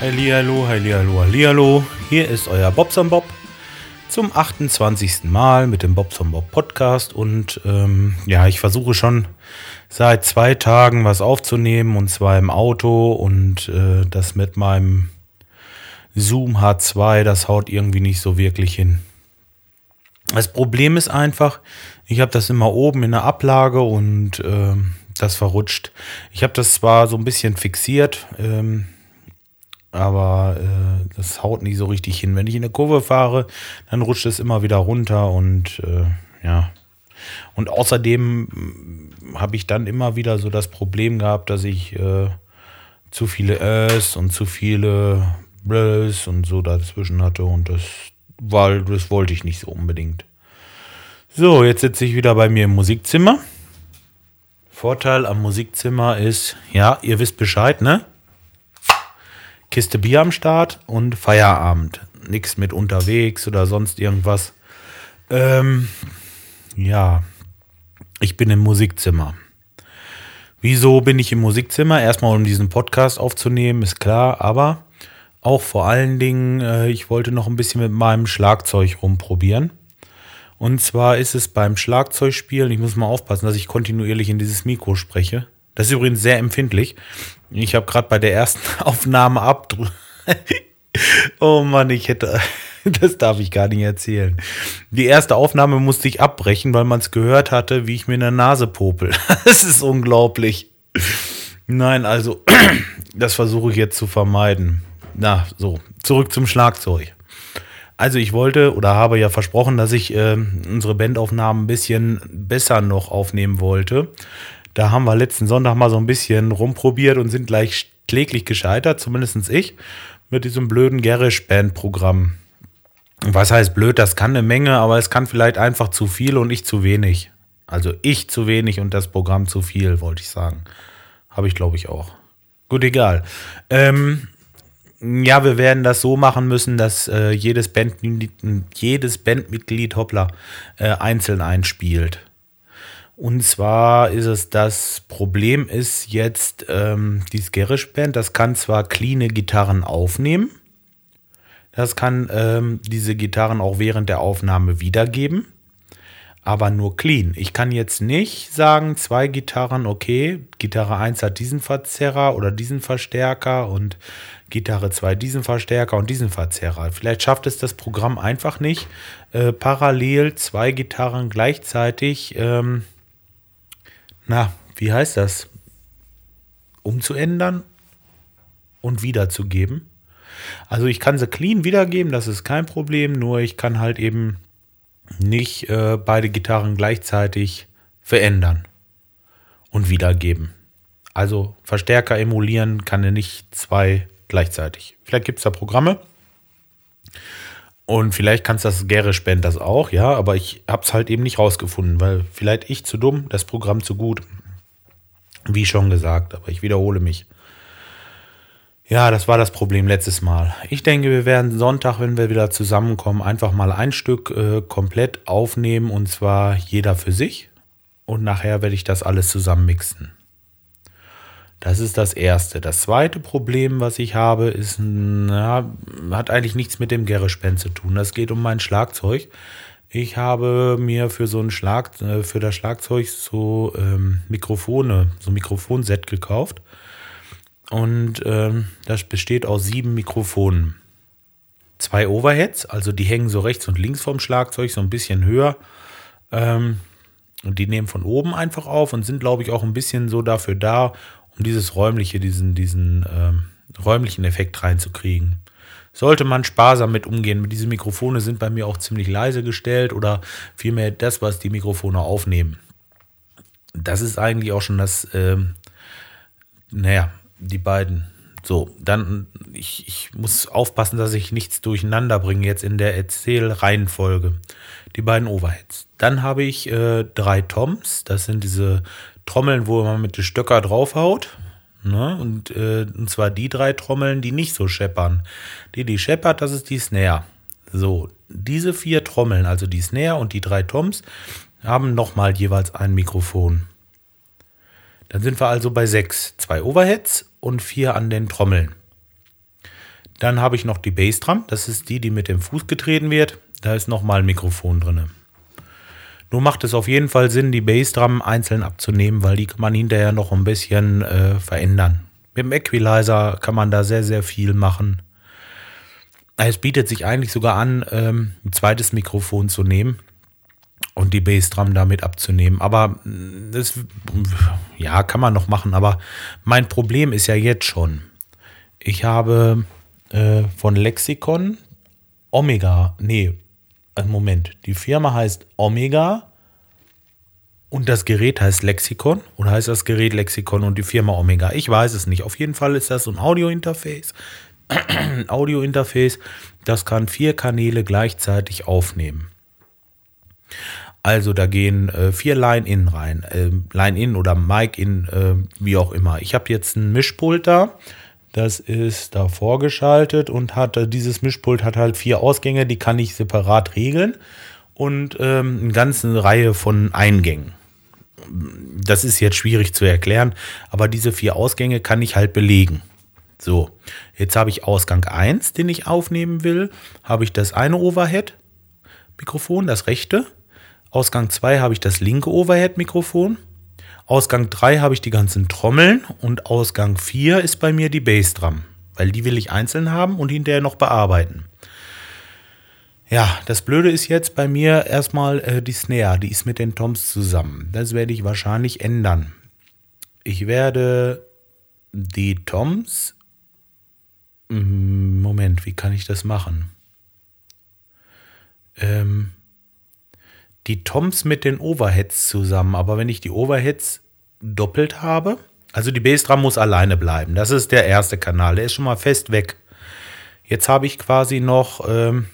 Hallihallo, hallihallo, hallihallo. Hier ist euer Bobson Bob zum 28. Mal mit dem Bobson Bob Podcast. Und ähm, ja, ich versuche schon seit zwei Tagen was aufzunehmen und zwar im Auto und äh, das mit meinem Zoom H2, das haut irgendwie nicht so wirklich hin. Das Problem ist einfach, ich habe das immer oben in der Ablage und äh, das verrutscht. Ich habe das zwar so ein bisschen fixiert, ähm, aber äh, das haut nicht so richtig hin. Wenn ich in der Kurve fahre, dann rutscht es immer wieder runter und äh, ja. Und außerdem mm, habe ich dann immer wieder so das Problem gehabt, dass ich äh, zu viele S und zu viele Blös und so dazwischen hatte und das, weil das wollte ich nicht so unbedingt. So, jetzt sitze ich wieder bei mir im Musikzimmer. Vorteil am Musikzimmer ist, ja, ihr wisst Bescheid, ne? Kiste Bier am Start und Feierabend. Nichts mit unterwegs oder sonst irgendwas. Ähm, ja, ich bin im Musikzimmer. Wieso bin ich im Musikzimmer? Erstmal, um diesen Podcast aufzunehmen, ist klar, aber auch vor allen Dingen, äh, ich wollte noch ein bisschen mit meinem Schlagzeug rumprobieren. Und zwar ist es beim Schlagzeugspielen, ich muss mal aufpassen, dass ich kontinuierlich in dieses Mikro spreche. Das ist übrigens sehr empfindlich. Ich habe gerade bei der ersten Aufnahme ab. oh Mann, ich hätte. Das darf ich gar nicht erzählen. Die erste Aufnahme musste ich abbrechen, weil man es gehört hatte, wie ich mir in der Nase popel. Das ist unglaublich. Nein, also, das versuche ich jetzt zu vermeiden. Na, so, zurück zum Schlagzeug. Also ich wollte oder habe ja versprochen, dass ich äh, unsere Bandaufnahmen ein bisschen besser noch aufnehmen wollte. Da haben wir letzten Sonntag mal so ein bisschen rumprobiert und sind gleich kläglich gescheitert, zumindest ich, mit diesem blöden Garish-Band-Programm. Was heißt blöd? Das kann eine Menge, aber es kann vielleicht einfach zu viel und ich zu wenig. Also ich zu wenig und das Programm zu viel, wollte ich sagen. Habe ich, glaube ich, auch. Gut, egal. Ähm, ja, wir werden das so machen müssen, dass äh, jedes, Bandmitglied, jedes Bandmitglied, hoppla, äh, einzeln einspielt. Und zwar ist es das Problem ist jetzt, ähm, dieses Garish Band, das kann zwar cleane Gitarren aufnehmen, das kann ähm, diese Gitarren auch während der Aufnahme wiedergeben aber nur clean. Ich kann jetzt nicht sagen, zwei Gitarren, okay, Gitarre 1 hat diesen Verzerrer oder diesen Verstärker und Gitarre 2 diesen Verstärker und diesen Verzerrer. Vielleicht schafft es das Programm einfach nicht, äh, parallel zwei Gitarren gleichzeitig, ähm, na, wie heißt das? Umzuändern und wiederzugeben. Also ich kann sie clean wiedergeben, das ist kein Problem, nur ich kann halt eben nicht äh, beide Gitarren gleichzeitig verändern und wiedergeben. Also Verstärker emulieren kann er nicht zwei gleichzeitig. Vielleicht gibt es da Programme. Und vielleicht kannst das Garish Band das auch, ja, aber ich habe es halt eben nicht rausgefunden, weil vielleicht ich zu dumm, das Programm zu gut. Wie schon gesagt, aber ich wiederhole mich. Ja, das war das Problem letztes Mal. Ich denke, wir werden Sonntag, wenn wir wieder zusammenkommen, einfach mal ein Stück äh, komplett aufnehmen und zwar jeder für sich. Und nachher werde ich das alles zusammen mixen. Das ist das erste. Das zweite Problem, was ich habe, ist, na, hat eigentlich nichts mit dem Gerispend zu tun. Das geht um mein Schlagzeug. Ich habe mir für so ein Schlag, äh, für das Schlagzeug so ähm, Mikrofone, so ein Mikrofonset gekauft. Und ähm, das besteht aus sieben Mikrofonen. Zwei Overheads, also die hängen so rechts und links vom Schlagzeug, so ein bisschen höher. Ähm, und die nehmen von oben einfach auf und sind, glaube ich, auch ein bisschen so dafür da, um dieses räumliche, diesen, diesen ähm, räumlichen Effekt reinzukriegen. Sollte man sparsam mit umgehen. Diese Mikrofone sind bei mir auch ziemlich leise gestellt oder vielmehr das, was die Mikrofone aufnehmen. Das ist eigentlich auch schon das, ähm, naja, die beiden. So, dann, ich, ich muss aufpassen, dass ich nichts durcheinander bringe jetzt in der Erzählreihenfolge. Die beiden Overheads. Dann habe ich äh, drei Toms. Das sind diese Trommeln, wo man mit den Stöcker draufhaut. Ne? Und, äh, und zwar die drei Trommeln, die nicht so scheppern. Die, die scheppert, das ist die Snare. So, diese vier Trommeln, also die Snare und die drei Toms, haben nochmal jeweils ein Mikrofon. Dann sind wir also bei sechs. Zwei Overheads und vier an den Trommeln. Dann habe ich noch die Bassdrum. Das ist die, die mit dem Fuß getreten wird. Da ist nochmal ein Mikrofon drin. Nur macht es auf jeden Fall Sinn, die Bassdrum einzeln abzunehmen, weil die kann man hinterher noch ein bisschen äh, verändern. Mit dem Equalizer kann man da sehr, sehr viel machen. Es bietet sich eigentlich sogar an, ähm, ein zweites Mikrofon zu nehmen und die Bassdrum damit abzunehmen. Aber mm, das, ja, kann man noch machen. Aber mein Problem ist ja jetzt schon. Ich habe äh, von Lexikon Omega, nee, äh, Moment, die Firma heißt Omega und das Gerät heißt Lexikon oder heißt das Gerät Lexikon und die Firma Omega? Ich weiß es nicht. Auf jeden Fall ist das so ein Audio-Interface. Audio-Interface, das kann vier Kanäle gleichzeitig aufnehmen. Also da gehen äh, vier Line-In rein, äh, Line-In oder Mic-In, äh, wie auch immer. Ich habe jetzt ein Mischpult da, das ist da vorgeschaltet und hat äh, dieses Mischpult hat halt vier Ausgänge, die kann ich separat regeln und ähm, eine ganze Reihe von Eingängen. Das ist jetzt schwierig zu erklären, aber diese vier Ausgänge kann ich halt belegen. So, jetzt habe ich Ausgang 1, den ich aufnehmen will. Habe ich das eine Overhead-Mikrofon, das rechte. Ausgang 2 habe ich das linke Overhead-Mikrofon. Ausgang 3 habe ich die ganzen Trommeln und Ausgang 4 ist bei mir die Bassdrum, weil die will ich einzeln haben und hinterher noch bearbeiten. Ja, das Blöde ist jetzt bei mir erstmal äh, die Snare, die ist mit den Toms zusammen. Das werde ich wahrscheinlich ändern. Ich werde die Toms Mm, Moment, wie kann ich das machen? Ähm, die Toms mit den Overheads zusammen, aber wenn ich die Overheads doppelt habe, also die Bassdrum muss alleine bleiben. Das ist der erste Kanal, der ist schon mal fest weg. Jetzt habe ich quasi noch ähm,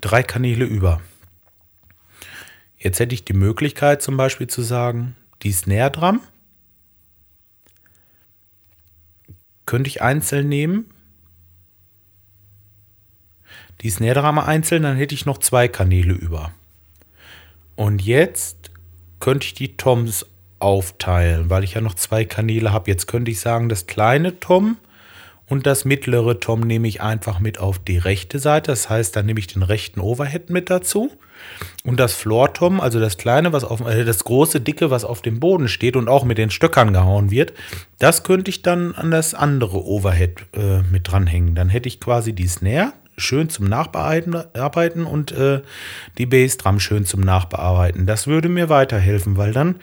drei Kanäle über. Jetzt hätte ich die Möglichkeit zum Beispiel zu sagen, die Snare Drum könnte ich einzeln nehmen, die Snare Drum einzeln, dann hätte ich noch zwei Kanäle über. Und jetzt könnte ich die Toms aufteilen, weil ich ja noch zwei Kanäle habe. Jetzt könnte ich sagen, das kleine Tom und das mittlere Tom nehme ich einfach mit auf die rechte Seite. Das heißt, dann nehme ich den rechten Overhead mit dazu. Und das Floor Tom, also das kleine, was auf, äh, das große, dicke, was auf dem Boden steht und auch mit den Stöckern gehauen wird, das könnte ich dann an das andere Overhead äh, mit dranhängen. Dann hätte ich quasi die Snare, schön zum Nachbearbeiten und äh, die Bassdrum schön zum Nachbearbeiten. Das würde mir weiterhelfen, weil dann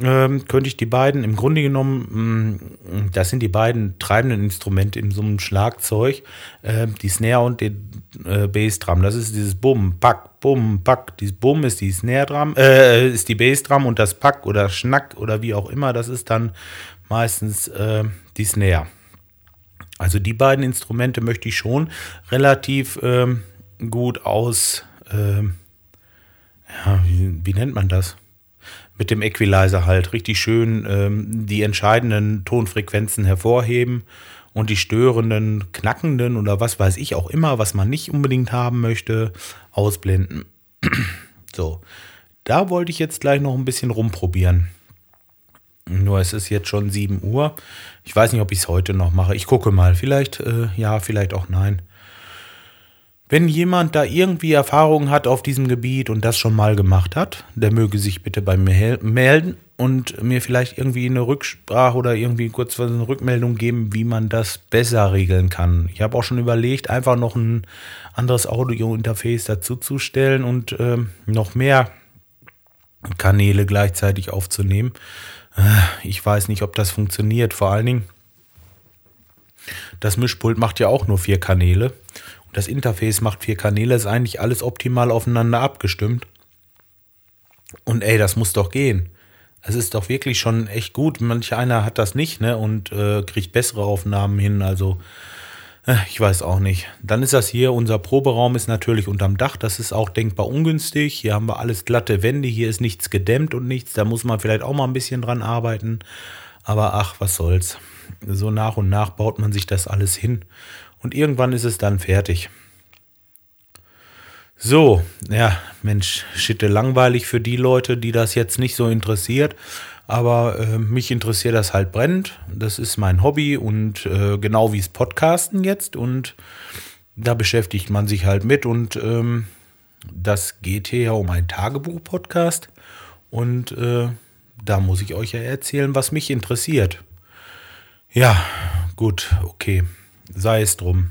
ähm, könnte ich die beiden im Grunde genommen, mh, mm, das sind die beiden treibenden Instrumente in so einem Schlagzeug, äh, die Snare und die äh, Bassdrum. Das ist dieses Bum, Pack, Bum, Pack. Dieses Bum ist die Snare Drum, äh, ist die Bassdrum und das Pack oder Schnack oder wie auch immer, das ist dann meistens äh, die Snare. Also die beiden Instrumente möchte ich schon relativ ähm, gut aus, ähm, ja, wie, wie, nennt man das? Mit dem Equalizer halt richtig schön ähm, die entscheidenden Tonfrequenzen hervorheben und die störenden, knackenden oder was weiß ich auch immer, was man nicht unbedingt haben möchte, ausblenden. so, da wollte ich jetzt gleich noch ein bisschen rumprobieren. Nur es ist jetzt schon 7 Uhr. Ich weiß nicht, ob ich es heute noch mache. Ich gucke mal. Vielleicht äh, ja, vielleicht auch nein. Wenn jemand da irgendwie Erfahrungen hat auf diesem Gebiet und das schon mal gemacht hat, der möge sich bitte bei mir melden und mir vielleicht irgendwie eine Rücksprache oder irgendwie kurz eine Rückmeldung geben, wie man das besser regeln kann. Ich habe auch schon überlegt, einfach noch ein anderes Audio-Interface dazuzustellen und äh, noch mehr Kanäle gleichzeitig aufzunehmen. Ich weiß nicht, ob das funktioniert. Vor allen Dingen, das Mischpult macht ja auch nur vier Kanäle. Und das Interface macht vier Kanäle. Ist eigentlich alles optimal aufeinander abgestimmt. Und ey, das muss doch gehen. Es ist doch wirklich schon echt gut. Manch einer hat das nicht, ne? Und äh, kriegt bessere Aufnahmen hin. Also äh, ich weiß auch nicht. Dann ist das hier, unser Proberaum ist natürlich unterm Dach. Das ist auch denkbar ungünstig. Hier haben wir alles glatte Wände. Hier ist nichts gedämmt und nichts. Da muss man vielleicht auch mal ein bisschen dran arbeiten. Aber ach, was soll's. So nach und nach baut man sich das alles hin. Und irgendwann ist es dann fertig. So, ja, Mensch, schitte langweilig für die Leute, die das jetzt nicht so interessiert. Aber äh, mich interessiert das halt brennend. Das ist mein Hobby und äh, genau wie es Podcasten jetzt. Und da beschäftigt man sich halt mit. Und ähm, das geht hier ja um einen Tagebuch-Podcast. Und äh, da muss ich euch ja erzählen, was mich interessiert. Ja, gut, okay. Sei es drum.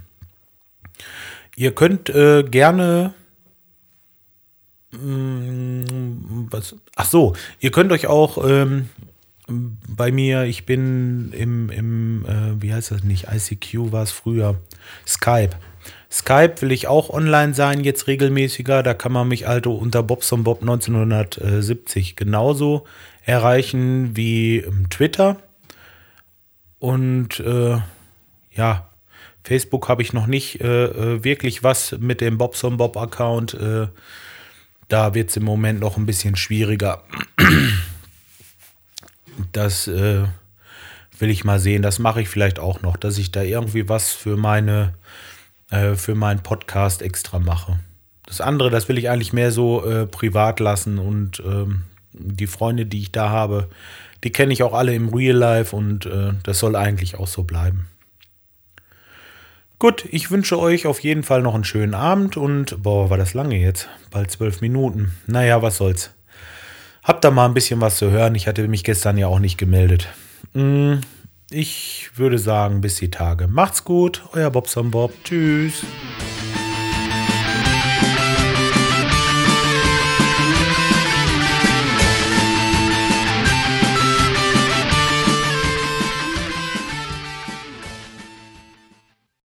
Ihr könnt äh, gerne. Mm, was, ach so, ihr könnt euch auch ähm, bei mir, ich bin im, im äh, wie heißt das nicht, ICQ war es früher, Skype. Skype will ich auch online sein, jetzt regelmäßiger. Da kann man mich also unter Bobson Bob 1970 genauso erreichen wie Twitter. Und äh, ja, Facebook habe ich noch nicht äh, äh, wirklich was mit dem Bobson Bob Account. Äh, da wird es im Moment noch ein bisschen schwieriger. Das äh, will ich mal sehen. Das mache ich vielleicht auch noch, dass ich da irgendwie was für meine äh, für meinen Podcast extra mache. Das andere, das will ich eigentlich mehr so äh, privat lassen und ähm, die Freunde, die ich da habe, die kenne ich auch alle im Real Life und äh, das soll eigentlich auch so bleiben. Gut, ich wünsche euch auf jeden Fall noch einen schönen Abend und boah, war das lange jetzt? Bald zwölf Minuten. Naja, was soll's. Habt da mal ein bisschen was zu hören. Ich hatte mich gestern ja auch nicht gemeldet. Mm, ich würde sagen, bis die Tage. Macht's gut, euer Bobson Bob. Tschüss.